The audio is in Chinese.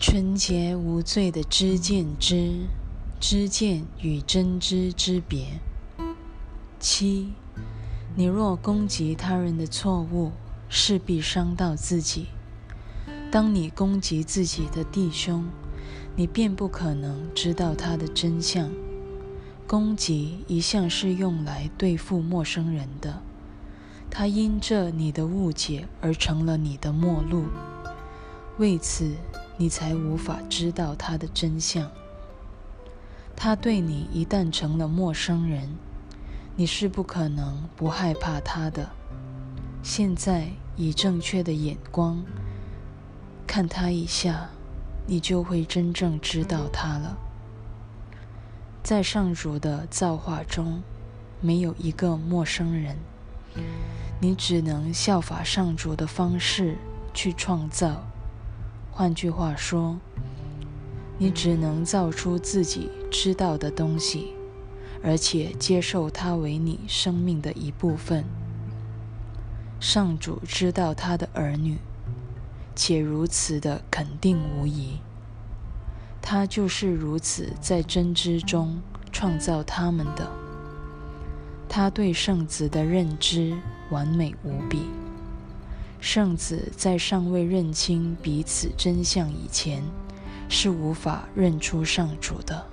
纯洁无罪的知见之，知见与真知之别。七，你若攻击他人的错误，势必伤到自己。当你攻击自己的弟兄，你便不可能知道他的真相。攻击一向是用来对付陌生人的，他因着你的误解而成了你的陌路，为此你才无法知道他的真相。他对你一旦成了陌生人，你是不可能不害怕他的。现在以正确的眼光看他一下，你就会真正知道他了。在上主的造化中，没有一个陌生人。你只能效法上主的方式去创造。换句话说，你只能造出自己知道的东西，而且接受它为你生命的一部分。上主知道他的儿女，且如此的肯定无疑。他就是如此在真知中创造他们的。他对圣子的认知完美无比。圣子在尚未认清彼此真相以前，是无法认出上主的。